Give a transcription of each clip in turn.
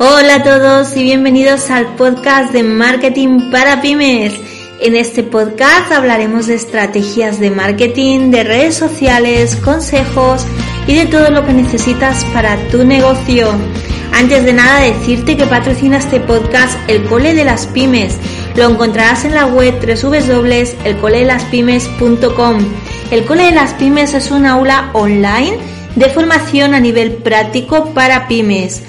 Hola a todos y bienvenidos al podcast de Marketing para Pymes. En este podcast hablaremos de estrategias de marketing, de redes sociales, consejos y de todo lo que necesitas para tu negocio. Antes de nada decirte que patrocina este podcast el Cole de las Pymes. Lo encontrarás en la web www.elcoledelaspymes.com. El Cole de las Pymes es un aula online de formación a nivel práctico para pymes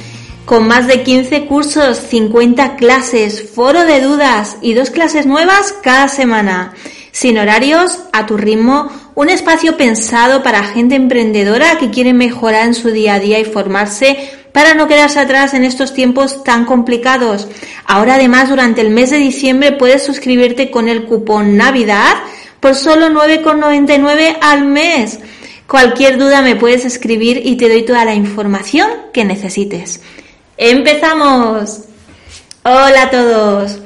con más de 15 cursos, 50 clases, foro de dudas y dos clases nuevas cada semana. Sin horarios, a tu ritmo, un espacio pensado para gente emprendedora que quiere mejorar en su día a día y formarse para no quedarse atrás en estos tiempos tan complicados. Ahora además durante el mes de diciembre puedes suscribirte con el cupón Navidad por solo 9,99 al mes. Cualquier duda me puedes escribir y te doy toda la información que necesites. ¡Empezamos! Hola a todos.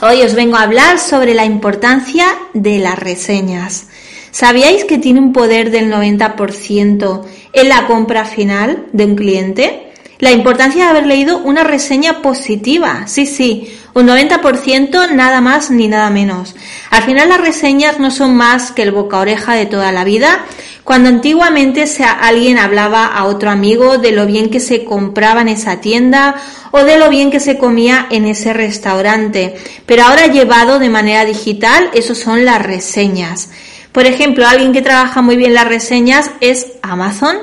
Hoy os vengo a hablar sobre la importancia de las reseñas. ¿Sabíais que tiene un poder del 90% en la compra final de un cliente? La importancia de haber leído una reseña positiva. Sí, sí, un 90% nada más ni nada menos. Al final las reseñas no son más que el boca oreja de toda la vida. Cuando antiguamente alguien hablaba a otro amigo de lo bien que se compraba en esa tienda o de lo bien que se comía en ese restaurante. Pero ahora llevado de manera digital, eso son las reseñas. Por ejemplo, alguien que trabaja muy bien las reseñas es Amazon.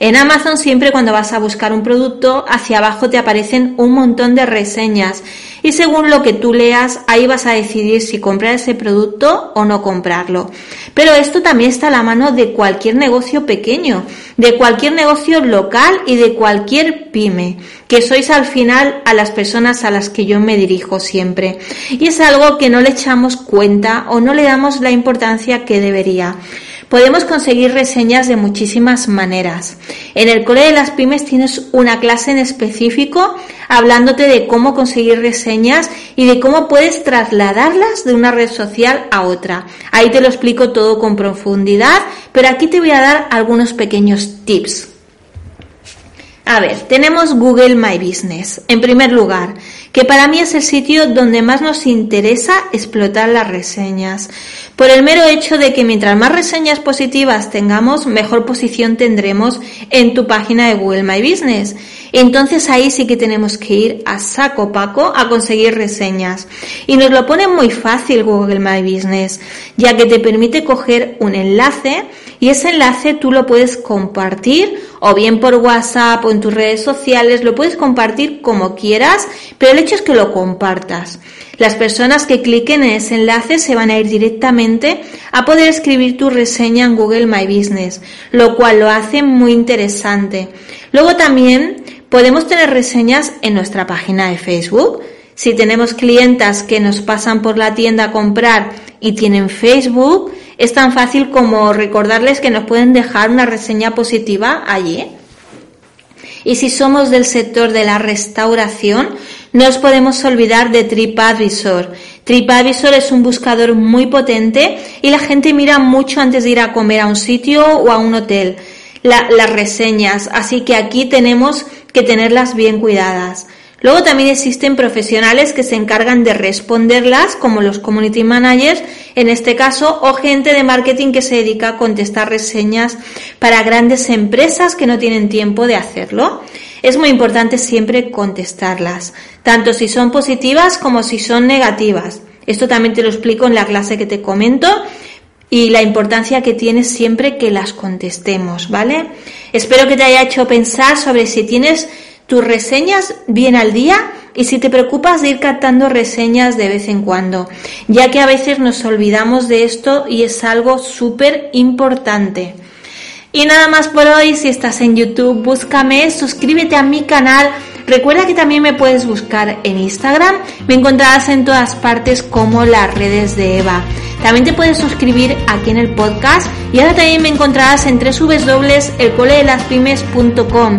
En Amazon siempre cuando vas a buscar un producto, hacia abajo te aparecen un montón de reseñas y según lo que tú leas, ahí vas a decidir si comprar ese producto o no comprarlo. Pero esto también está a la mano de cualquier negocio pequeño, de cualquier negocio local y de cualquier pyme, que sois al final a las personas a las que yo me dirijo siempre. Y es algo que no le echamos cuenta o no le damos la importancia que debería. Podemos conseguir reseñas de muchísimas maneras. En el Cole de las Pymes tienes una clase en específico hablándote de cómo conseguir reseñas y de cómo puedes trasladarlas de una red social a otra. Ahí te lo explico todo con profundidad, pero aquí te voy a dar algunos pequeños tips. A ver, tenemos Google My Business. En primer lugar, que para mí es el sitio donde más nos interesa explotar las reseñas. Por el mero hecho de que mientras más reseñas positivas tengamos, mejor posición tendremos en tu página de Google My Business. Entonces ahí sí que tenemos que ir a saco paco a conseguir reseñas. Y nos lo pone muy fácil Google My Business, ya que te permite coger un enlace y ese enlace tú lo puedes compartir o bien por WhatsApp o en tus redes sociales, lo puedes compartir como quieras, pero el hecho es que lo compartas. Las personas que cliquen en ese enlace se van a ir directamente a poder escribir tu reseña en Google My Business, lo cual lo hace muy interesante. Luego también podemos tener reseñas en nuestra página de Facebook. Si tenemos clientas que nos pasan por la tienda a comprar y tienen Facebook, es tan fácil como recordarles que nos pueden dejar una reseña positiva allí. Y si somos del sector de la restauración, no os podemos olvidar de TripAdvisor. TripAdvisor es un buscador muy potente y la gente mira mucho antes de ir a comer a un sitio o a un hotel las reseñas, así que aquí tenemos que tenerlas bien cuidadas. Luego también existen profesionales que se encargan de responderlas, como los community managers, en este caso, o gente de marketing que se dedica a contestar reseñas para grandes empresas que no tienen tiempo de hacerlo. Es muy importante siempre contestarlas, tanto si son positivas como si son negativas. Esto también te lo explico en la clase que te comento y la importancia que tiene siempre que las contestemos, ¿vale? Espero que te haya hecho pensar sobre si tienes tus reseñas bien al día y si te preocupas de ir captando reseñas de vez en cuando, ya que a veces nos olvidamos de esto y es algo súper importante. Y nada más por hoy, si estás en YouTube, búscame, suscríbete a mi canal. Recuerda que también me puedes buscar en Instagram, me encontrarás en todas partes como las redes de Eva. También te puedes suscribir aquí en el podcast y ahora también me encontrarás en www.elcoledelaspymes.com.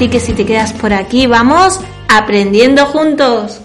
Así que si te quedas por aquí, vamos aprendiendo juntos.